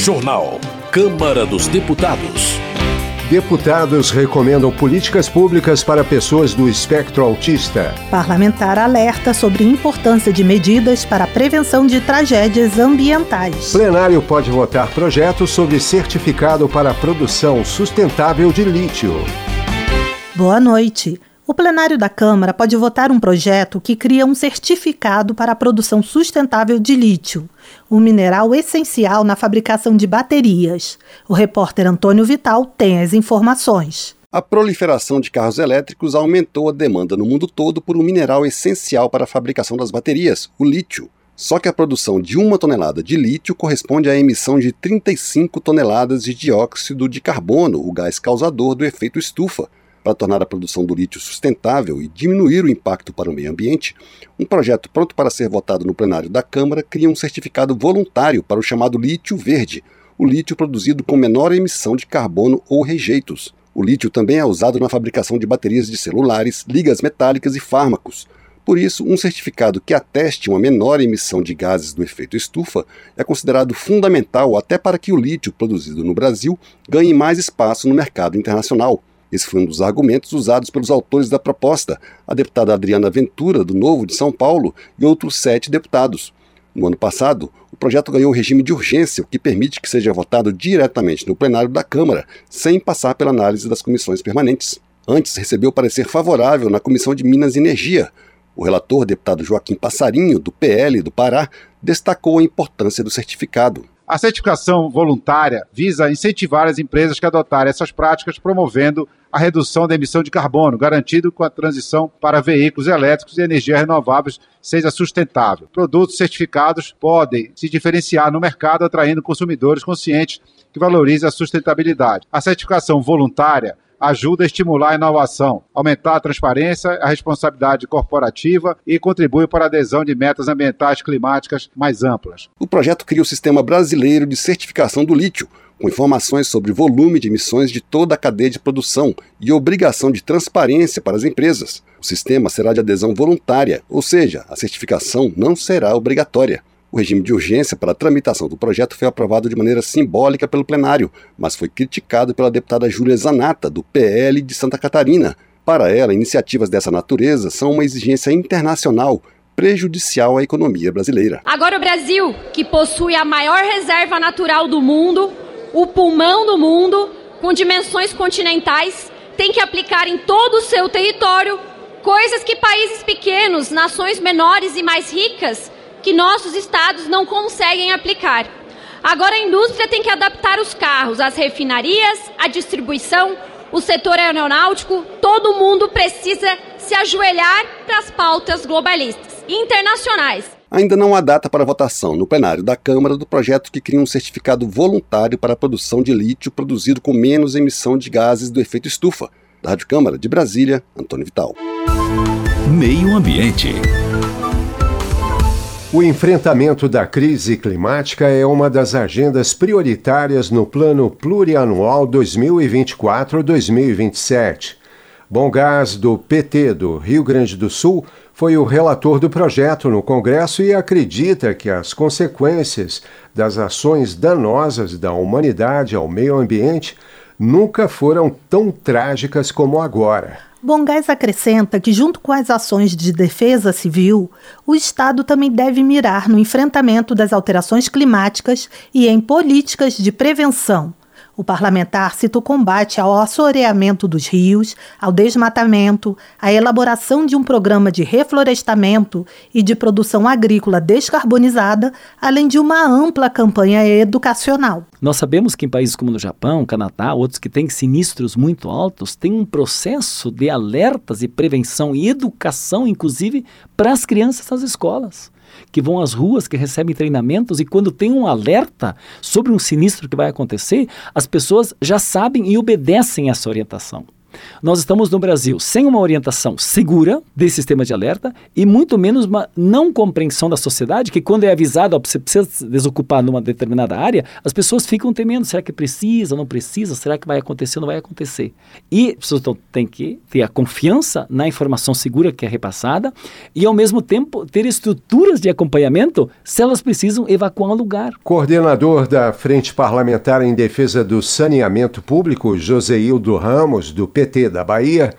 Jornal. Câmara dos Deputados. Deputados recomendam políticas públicas para pessoas do espectro autista. Parlamentar alerta sobre a importância de medidas para a prevenção de tragédias ambientais. Plenário pode votar projetos sobre certificado para a produção sustentável de lítio. Boa noite. O plenário da Câmara pode votar um projeto que cria um certificado para a produção sustentável de lítio, um mineral essencial na fabricação de baterias. O repórter Antônio Vital tem as informações. A proliferação de carros elétricos aumentou a demanda no mundo todo por um mineral essencial para a fabricação das baterias, o lítio. Só que a produção de uma tonelada de lítio corresponde à emissão de 35 toneladas de dióxido de carbono, o gás causador do efeito estufa, para tornar a produção do lítio sustentável e diminuir o impacto para o meio ambiente, um projeto pronto para ser votado no plenário da Câmara cria um certificado voluntário para o chamado lítio verde, o lítio produzido com menor emissão de carbono ou rejeitos. O lítio também é usado na fabricação de baterias de celulares, ligas metálicas e fármacos. Por isso, um certificado que ateste uma menor emissão de gases do efeito estufa é considerado fundamental até para que o lítio produzido no Brasil ganhe mais espaço no mercado internacional. Esse foi um dos argumentos usados pelos autores da proposta, a deputada Adriana Ventura, do Novo de São Paulo, e outros sete deputados. No ano passado, o projeto ganhou regime de urgência, o que permite que seja votado diretamente no plenário da Câmara, sem passar pela análise das comissões permanentes. Antes, recebeu parecer favorável na Comissão de Minas e Energia. O relator, deputado Joaquim Passarinho, do PL do Pará, destacou a importância do certificado. A certificação voluntária visa incentivar as empresas que adotarem essas práticas, promovendo a redução da emissão de carbono, garantido com a transição para veículos elétricos e energias renováveis seja sustentável. Produtos certificados podem se diferenciar no mercado, atraindo consumidores conscientes que valorizem a sustentabilidade. A certificação voluntária ajuda a estimular a inovação, aumentar a transparência, a responsabilidade corporativa e contribui para a adesão de metas ambientais climáticas mais amplas. O projeto cria o Sistema Brasileiro de Certificação do Lítio, com informações sobre volume de emissões de toda a cadeia de produção e obrigação de transparência para as empresas. O sistema será de adesão voluntária, ou seja, a certificação não será obrigatória. O regime de urgência para a tramitação do projeto foi aprovado de maneira simbólica pelo plenário, mas foi criticado pela deputada Júlia Zanata, do PL de Santa Catarina. Para ela, iniciativas dessa natureza são uma exigência internacional prejudicial à economia brasileira. Agora, o Brasil, que possui a maior reserva natural do mundo, o pulmão do mundo, com dimensões continentais, tem que aplicar em todo o seu território coisas que países pequenos, nações menores e mais ricas que nossos estados não conseguem aplicar. Agora a indústria tem que adaptar os carros, as refinarias, a distribuição, o setor aeronáutico, todo mundo precisa se ajoelhar para as pautas globalistas e internacionais. Ainda não há data para votação no plenário da Câmara do projeto que cria um certificado voluntário para a produção de lítio produzido com menos emissão de gases do efeito estufa. Da Rádio Câmara de Brasília, Antônio Vital. Meio Ambiente. O enfrentamento da crise climática é uma das agendas prioritárias no Plano Plurianual 2024-2027. Bom Gás, do PT do Rio Grande do Sul, foi o relator do projeto no Congresso e acredita que as consequências das ações danosas da humanidade ao meio ambiente nunca foram tão trágicas como agora. Bongás acrescenta que, junto com as ações de defesa civil, o Estado também deve mirar no enfrentamento das alterações climáticas e em políticas de prevenção, o parlamentar cita o combate ao assoreamento dos rios, ao desmatamento, a elaboração de um programa de reflorestamento e de produção agrícola descarbonizada, além de uma ampla campanha educacional. Nós sabemos que em países como no Japão, Canadá, outros que têm sinistros muito altos, tem um processo de alertas e prevenção e educação, inclusive, para as crianças das escolas que vão às ruas, que recebem treinamentos e quando tem um alerta sobre um sinistro que vai acontecer, as pessoas já sabem e obedecem essa orientação. Nós estamos no Brasil sem uma orientação segura desse sistema de alerta e muito menos uma não compreensão da sociedade que quando é avisado, ó, você precisa desocupar numa determinada área, as pessoas ficam temendo, será que precisa, não precisa, será que vai acontecer, não vai acontecer. E as pessoas têm que ter a confiança na informação segura que é repassada e ao mesmo tempo ter estruturas de acompanhamento se elas precisam evacuar um lugar. Coordenador da Frente Parlamentar em Defesa do Saneamento Público, Joseildo Ramos, do PT da Bahia,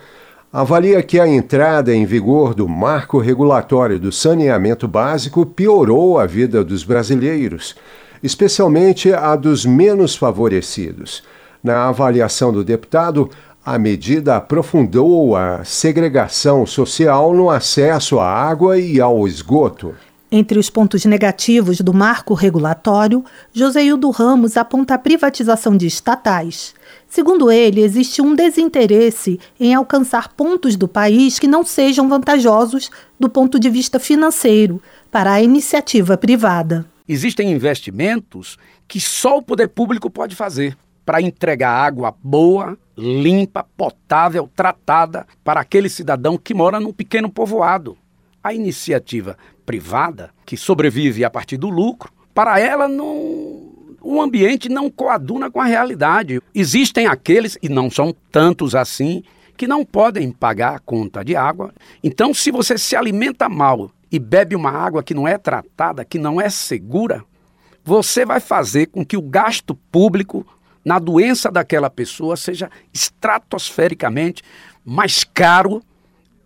avalia que a entrada em vigor do marco regulatório do saneamento básico piorou a vida dos brasileiros, especialmente a dos menos favorecidos. Na avaliação do deputado, a medida aprofundou a segregação social no acesso à água e ao esgoto. Entre os pontos negativos do marco regulatório, Joseildo Ramos aponta a privatização de estatais. Segundo ele, existe um desinteresse em alcançar pontos do país que não sejam vantajosos do ponto de vista financeiro para a iniciativa privada. Existem investimentos que só o poder público pode fazer para entregar água boa, limpa, potável, tratada para aquele cidadão que mora num pequeno povoado. A iniciativa privada, que sobrevive a partir do lucro, para ela não o ambiente não coaduna com a realidade. Existem aqueles, e não são tantos assim, que não podem pagar a conta de água. Então, se você se alimenta mal e bebe uma água que não é tratada, que não é segura, você vai fazer com que o gasto público na doença daquela pessoa seja estratosfericamente mais caro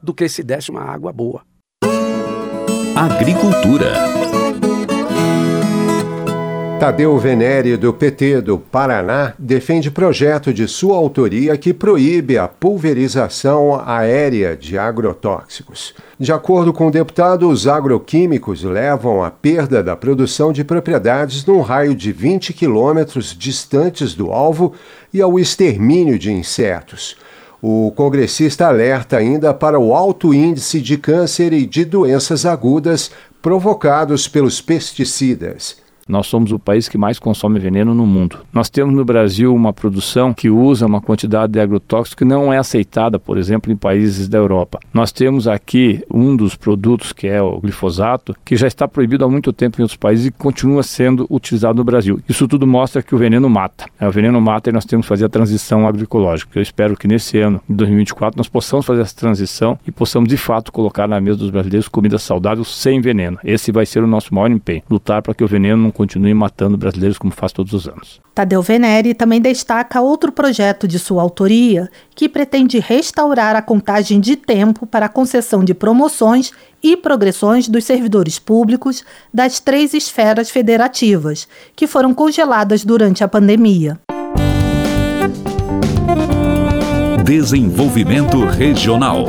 do que se desse uma água boa. Agricultura Tadeu Venere, do PT do Paraná, defende projeto de sua autoria que proíbe a pulverização aérea de agrotóxicos. De acordo com o deputado, os agroquímicos levam à perda da produção de propriedades num raio de 20 quilômetros distantes do alvo e ao extermínio de insetos. O congressista alerta ainda para o alto índice de câncer e de doenças agudas provocados pelos pesticidas. Nós somos o país que mais consome veneno no mundo. Nós temos no Brasil uma produção que usa uma quantidade de agrotóxico que não é aceitada, por exemplo, em países da Europa. Nós temos aqui um dos produtos que é o glifosato, que já está proibido há muito tempo em outros países e continua sendo utilizado no Brasil. Isso tudo mostra que o veneno mata. É, o veneno mata e nós temos que fazer a transição agroecológica. Eu espero que nesse ano, em 2024, nós possamos fazer essa transição e possamos de fato colocar na mesa dos brasileiros comida saudável sem veneno. Esse vai ser o nosso maior empenho, lutar para que o veneno não continue matando brasileiros como faz todos os anos. Tadeu Venere também destaca outro projeto de sua autoria que pretende restaurar a contagem de tempo para a concessão de promoções e progressões dos servidores públicos das três esferas federativas, que foram congeladas durante a pandemia. Desenvolvimento Regional.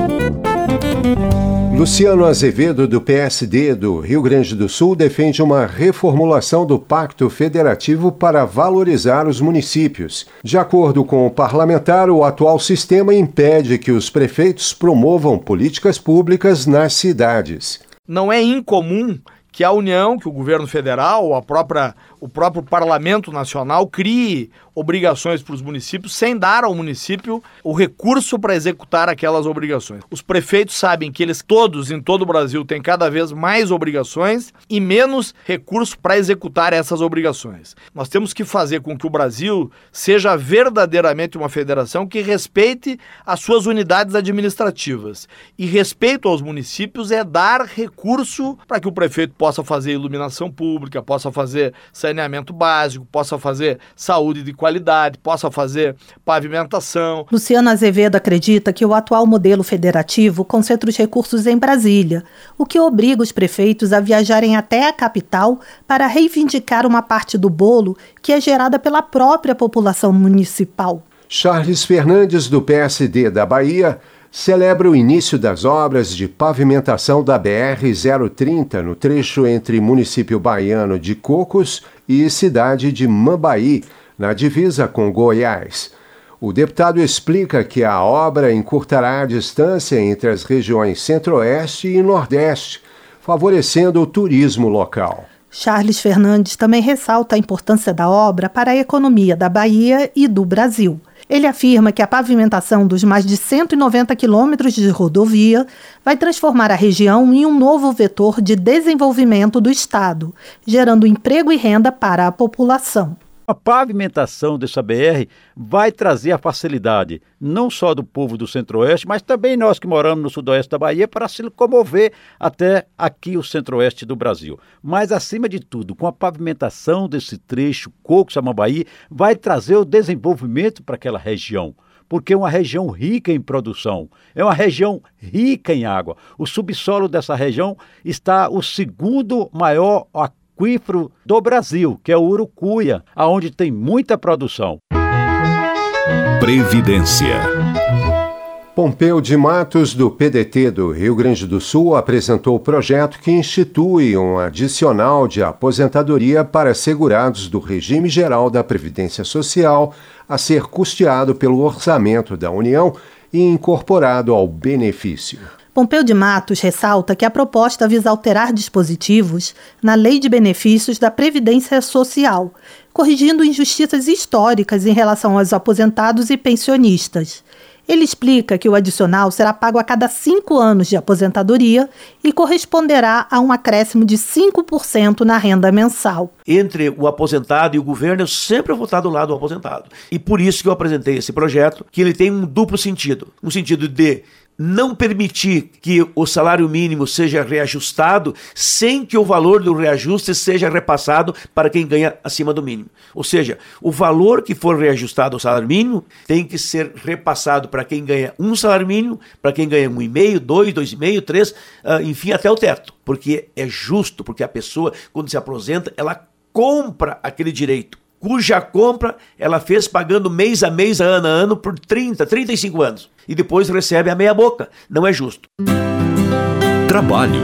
Luciano Azevedo, do PSD do Rio Grande do Sul, defende uma reformulação do Pacto Federativo para valorizar os municípios. De acordo com o parlamentar, o atual sistema impede que os prefeitos promovam políticas públicas nas cidades. Não é incomum que a União, que o governo federal, a própria, o próprio Parlamento Nacional crie obrigações para os municípios sem dar ao município o recurso para executar aquelas obrigações. Os prefeitos sabem que eles todos em todo o Brasil têm cada vez mais obrigações e menos recurso para executar essas obrigações. Nós temos que fazer com que o Brasil seja verdadeiramente uma federação que respeite as suas unidades administrativas. E respeito aos municípios é dar recurso para que o prefeito possa fazer iluminação pública, possa fazer saneamento básico, possa fazer saúde de qualidade qualidade, possa fazer pavimentação. Luciano Azevedo acredita que o atual modelo federativo concentra os recursos em Brasília, o que obriga os prefeitos a viajarem até a capital para reivindicar uma parte do bolo que é gerada pela própria população municipal. Charles Fernandes, do PSD da Bahia, celebra o início das obras de pavimentação da BR-030 no trecho entre município baiano de Cocos e cidade de Mambaí, na divisa com Goiás. O deputado explica que a obra encurtará a distância entre as regiões Centro-Oeste e Nordeste, favorecendo o turismo local. Charles Fernandes também ressalta a importância da obra para a economia da Bahia e do Brasil. Ele afirma que a pavimentação dos mais de 190 quilômetros de rodovia vai transformar a região em um novo vetor de desenvolvimento do Estado, gerando emprego e renda para a população. A pavimentação dessa BR vai trazer a facilidade, não só do povo do Centro-Oeste, mas também nós que moramos no Sudoeste da Bahia, para se locomover até aqui o Centro-Oeste do Brasil. Mas, acima de tudo, com a pavimentação desse trecho Coco-Samambaí, vai trazer o desenvolvimento para aquela região porque é uma região rica em produção, é uma região rica em água. O subsolo dessa região está o segundo maior aquífero do Brasil, que é o Urucuia, aonde tem muita produção. Previdência. Pompeu de Matos, do PDT do Rio Grande do Sul, apresentou o projeto que institui um adicional de aposentadoria para segurados do regime geral da Previdência Social a ser custeado pelo orçamento da União e incorporado ao benefício. Pompeu de Matos ressalta que a proposta visa alterar dispositivos na Lei de Benefícios da Previdência Social, corrigindo injustiças históricas em relação aos aposentados e pensionistas. Ele explica que o adicional será pago a cada cinco anos de aposentadoria e corresponderá a um acréscimo de 5% na renda mensal. Entre o aposentado e o governo, eu sempre vou estar do lado do aposentado. E por isso que eu apresentei esse projeto, que ele tem um duplo sentido. Um sentido de não permitir que o salário mínimo seja reajustado sem que o valor do reajuste seja repassado para quem ganha acima do mínimo. Ou seja, o valor que for reajustado ao salário mínimo tem que ser repassado para quem ganha um salário mínimo, para quem ganha um e meio, dois, dois e meio, três, uh, enfim, até o teto. Porque é justo, porque a pessoa, quando se aposenta, ela compra aquele direito cuja compra ela fez pagando mês a mês, ano a ano, por 30, 35 anos. E depois recebe a meia boca. Não é justo. Trabalho.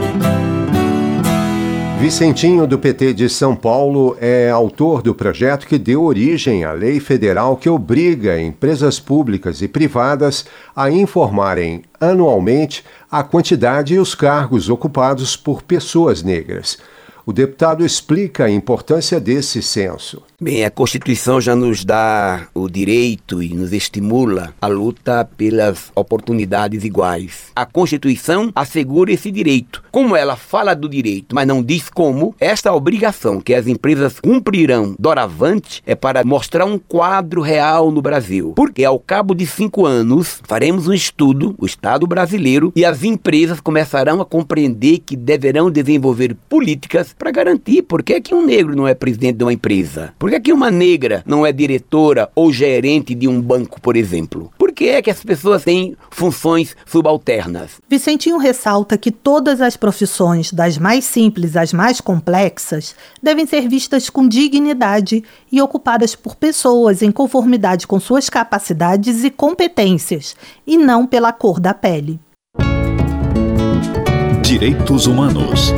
Vicentinho, do PT de São Paulo, é autor do projeto que deu origem à lei federal que obriga empresas públicas e privadas a informarem anualmente a quantidade e os cargos ocupados por pessoas negras. O deputado explica a importância desse censo. Bem, a Constituição já nos dá o direito e nos estimula a luta pelas oportunidades iguais. A Constituição assegura esse direito. Como ela fala do direito, mas não diz como, esta obrigação que as empresas cumprirão doravante é para mostrar um quadro real no Brasil. Porque ao cabo de cinco anos, faremos um estudo, o Estado brasileiro, e as empresas começarão a compreender que deverão desenvolver políticas para garantir por que, é que um negro não é presidente de uma empresa. Que, é que uma negra não é diretora ou gerente de um banco, por exemplo? Por que é que as pessoas têm funções subalternas? Vicentinho ressalta que todas as profissões, das mais simples às mais complexas, devem ser vistas com dignidade e ocupadas por pessoas em conformidade com suas capacidades e competências, e não pela cor da pele. Direitos Humanos.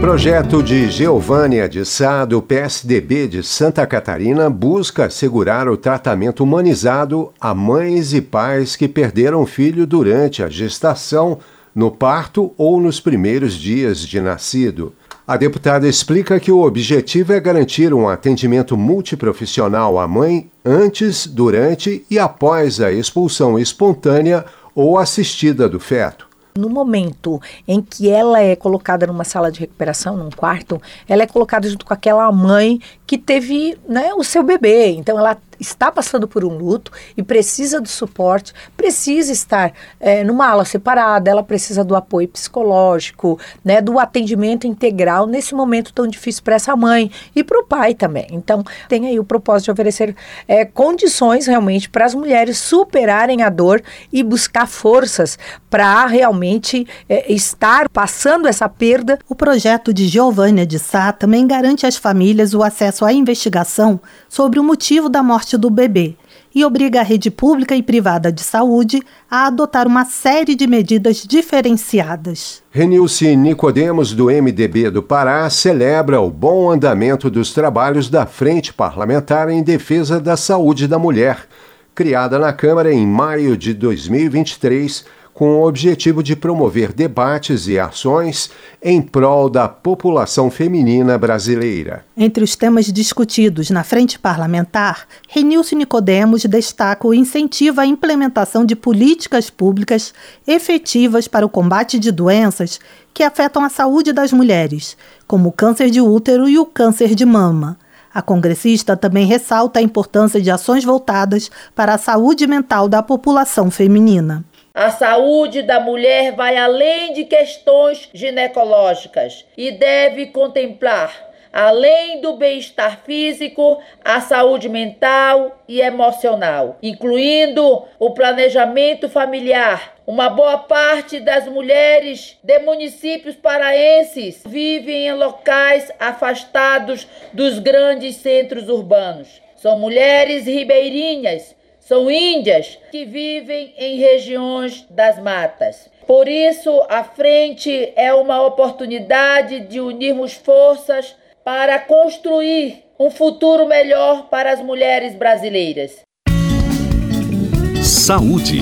Projeto de Geovânia de Sá, do PSDB de Santa Catarina, busca assegurar o tratamento humanizado a mães e pais que perderam filho durante a gestação, no parto ou nos primeiros dias de nascido. A deputada explica que o objetivo é garantir um atendimento multiprofissional à mãe antes, durante e após a expulsão espontânea ou assistida do feto no momento em que ela é colocada numa sala de recuperação, num quarto, ela é colocada junto com aquela mãe que teve né, o seu bebê. Então ela está passando por um luto e precisa do suporte, precisa estar é, numa ala separada, ela precisa do apoio psicológico, né, do atendimento integral nesse momento tão difícil para essa mãe e para o pai também. Então, tem aí o propósito de oferecer é, condições realmente para as mulheres superarem a dor e buscar forças para realmente é, estar passando essa perda. O projeto de Giovânia de Sá também garante às famílias o acesso à investigação sobre o motivo da morte do bebê e obriga a rede pública e privada de saúde a adotar uma série de medidas diferenciadas. Renilce Nicodemos, do MDB do Pará, celebra o bom andamento dos trabalhos da Frente Parlamentar em Defesa da Saúde da Mulher, criada na Câmara em maio de 2023 com o objetivo de promover debates e ações em prol da população feminina brasileira. Entre os temas discutidos na frente parlamentar, Renilson Nicodemos destaca o incentivo à implementação de políticas públicas efetivas para o combate de doenças que afetam a saúde das mulheres, como o câncer de útero e o câncer de mama. A congressista também ressalta a importância de ações voltadas para a saúde mental da população feminina. A saúde da mulher vai além de questões ginecológicas e deve contemplar, além do bem-estar físico, a saúde mental e emocional, incluindo o planejamento familiar. Uma boa parte das mulheres de municípios paraenses vivem em locais afastados dos grandes centros urbanos. São mulheres ribeirinhas são índias que vivem em regiões das matas. Por isso, a frente é uma oportunidade de unirmos forças para construir um futuro melhor para as mulheres brasileiras. Saúde.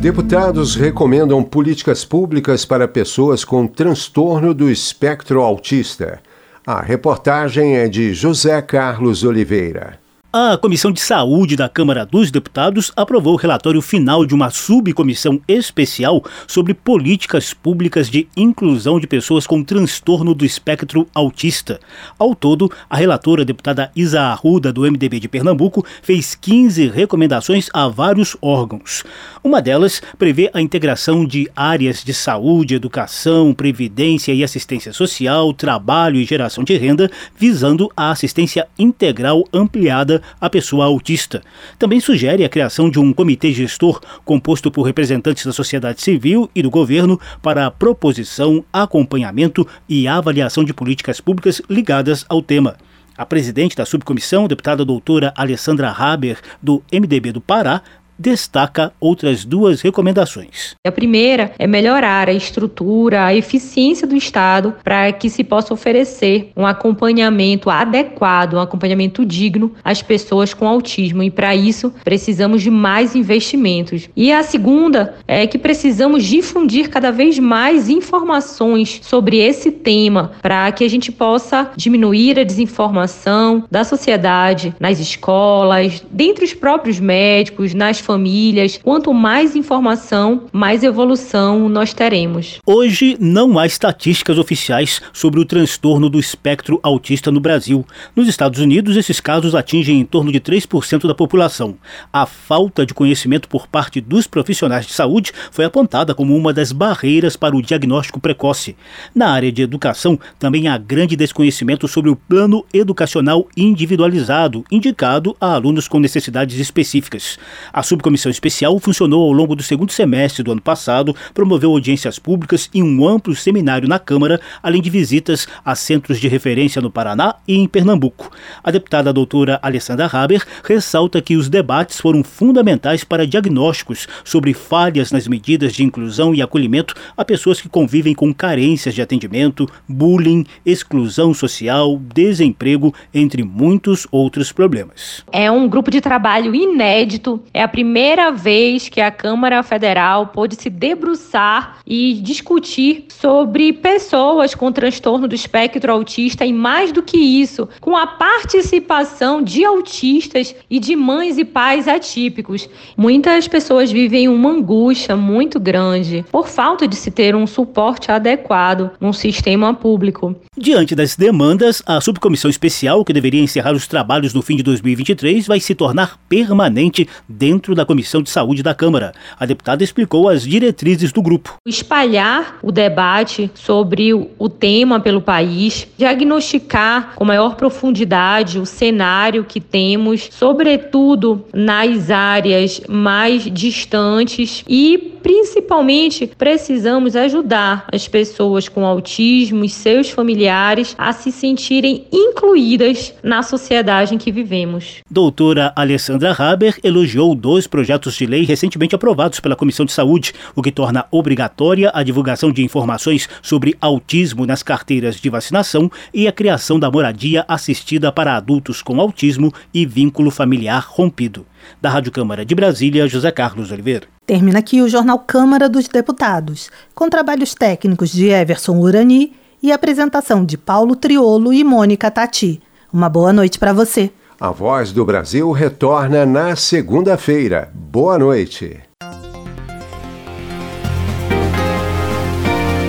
Deputados recomendam políticas públicas para pessoas com transtorno do espectro autista. A reportagem é de José Carlos Oliveira. A Comissão de Saúde da Câmara dos Deputados aprovou o relatório final de uma subcomissão especial sobre políticas públicas de inclusão de pessoas com transtorno do espectro autista. Ao todo, a relatora, a deputada Isa Arruda, do MDB de Pernambuco, fez 15 recomendações a vários órgãos. Uma delas prevê a integração de áreas de saúde, educação, previdência e assistência social, trabalho e geração de renda, visando a assistência integral ampliada a pessoa autista. Também sugere a criação de um comitê gestor composto por representantes da sociedade civil e do governo para a proposição, acompanhamento e avaliação de políticas públicas ligadas ao tema. A presidente da subcomissão, deputada doutora Alessandra Haber, do MDB do Pará, destaca outras duas recomendações. A primeira é melhorar a estrutura, a eficiência do Estado para que se possa oferecer um acompanhamento adequado, um acompanhamento digno às pessoas com autismo e para isso precisamos de mais investimentos. E a segunda é que precisamos difundir cada vez mais informações sobre esse tema para que a gente possa diminuir a desinformação da sociedade nas escolas, dentre os próprios médicos, nas famílias. Quanto mais informação, mais evolução nós teremos. Hoje não há estatísticas oficiais sobre o transtorno do espectro autista no Brasil. Nos Estados Unidos, esses casos atingem em torno de 3% da população. A falta de conhecimento por parte dos profissionais de saúde foi apontada como uma das barreiras para o diagnóstico precoce. Na área de educação, também há grande desconhecimento sobre o plano educacional individualizado, indicado a alunos com necessidades específicas. A subcomissão especial funcionou ao longo do segundo semestre do ano passado, promoveu audiências públicas e um amplo seminário na Câmara, além de visitas a centros de referência no Paraná e em Pernambuco. A deputada doutora Alessandra Haber ressalta que os debates foram fundamentais para diagnósticos sobre falhas nas medidas de inclusão e acolhimento a pessoas que convivem com carências de atendimento, bullying, exclusão social, desemprego, entre muitos outros problemas. É um grupo de trabalho inédito, é a primeira vez que a Câmara Federal pôde se debruçar e discutir sobre pessoas com transtorno do espectro autista e mais do que isso, com a participação de autistas e de mães e pais atípicos. Muitas pessoas vivem uma angústia muito grande por falta de se ter um suporte adequado num sistema público. Diante das demandas, a subcomissão especial, que deveria encerrar os trabalhos no fim de 2023, vai se tornar permanente dentro da Comissão de Saúde da Câmara. A deputada explicou as diretrizes do grupo. Espalhar o debate sobre o tema pelo país, diagnosticar com maior profundidade o cenário que temos, sobretudo nas áreas mais distantes e principalmente precisamos ajudar as pessoas com autismo e seus familiares a se sentirem incluídas na sociedade em que vivemos. Doutora Alessandra Haber elogiou dois projetos de lei recentemente aprovados pela Comissão de Saúde, o que torna obrigatória a divulgação de informações sobre autismo nas carteiras de vacinação e a criação da moradia assistida para adultos com autismo e vínculo familiar rompido. Da Rádio Câmara de Brasília, José Carlos Oliveira. Termina aqui o Jornal Câmara dos Deputados, com trabalhos técnicos de Everson Urani e apresentação de Paulo Triolo e Mônica Tati. Uma boa noite para você. A Voz do Brasil retorna na segunda-feira. Boa noite.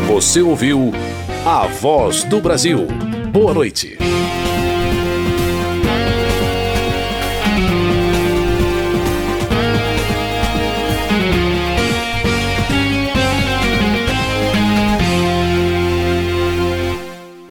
Você ouviu A Voz do Brasil. Boa noite.